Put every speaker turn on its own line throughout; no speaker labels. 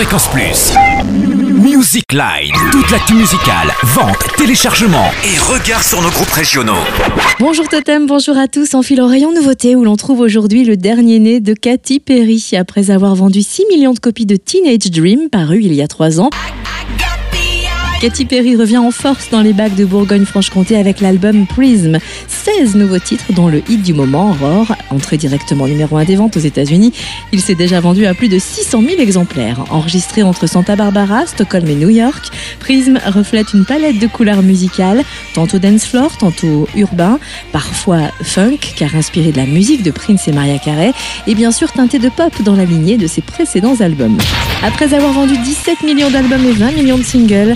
Fréquence Plus. Music Line. Toute l'actu musicale, vente, téléchargement et regard sur nos groupes régionaux.
Bonjour Totem, bonjour à tous. En fil au rayon nouveauté où l'on trouve aujourd'hui le dernier né de Katy Perry. Après avoir vendu 6 millions de copies de Teenage Dream, paru il y a 3 ans, Katy Perry revient en force dans les bacs de Bourgogne-Franche-Comté avec l'album Prism. 16 nouveaux titres, dont le hit du moment, Roar, entré directement numéro 1 des ventes aux États-Unis. Il s'est déjà vendu à plus de 600 000 exemplaires. Enregistré entre Santa Barbara, Stockholm et New York, Prism reflète une palette de couleurs musicales, tantôt dance floor, tantôt urbain, parfois funk, car inspiré de la musique de Prince et Maria Carey, et bien sûr teinté de pop dans la lignée de ses précédents albums. Après avoir vendu 17 millions d'albums et 20 millions de singles,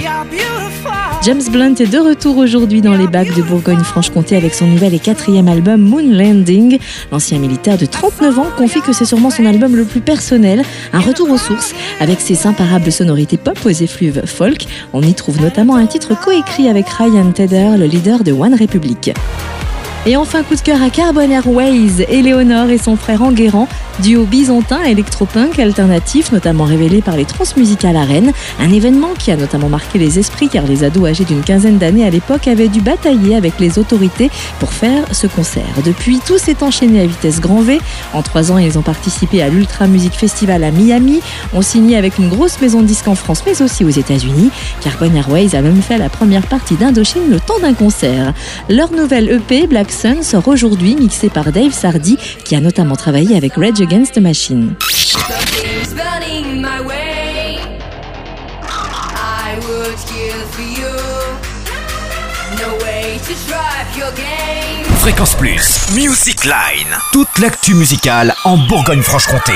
James Blunt est de retour aujourd'hui dans les bacs de Bourgogne-Franche-Comté avec son nouvel et quatrième album Moon Landing. L'ancien militaire de 39 ans confie que c'est sûrement son album le plus personnel, un retour aux sources avec ses imparables sonorités pop aux effluves folk. On y trouve notamment un titre coécrit avec Ryan Tedder, le leader de One Republic. Et enfin, coup de cœur à Carbon Airways, Éléonore et son frère Enguerrand, duo byzantin électropunk alternatif, notamment révélé par les Transmusicales à Rennes. Un événement qui a notamment marqué les esprits car les ados âgés d'une quinzaine d'années à l'époque avaient dû batailler avec les autorités pour faire ce concert. Depuis, tout s'est enchaîné à vitesse grand V. En trois ans, ils ont participé à l'Ultra Music Festival à Miami, ont signé avec une grosse maison de disques en France mais aussi aux États-Unis. Carbon Airways a même fait la première partie d'Indochine le temps d'un concert. Leur nouvelle EP, Black Sun, sort aujourd'hui, mixé par Dave Sardi, qui a notamment travaillé avec Rage Against the Machine.
Fréquence Plus. Music Line. Toute l'actu musicale en Bourgogne-Franche-Comté.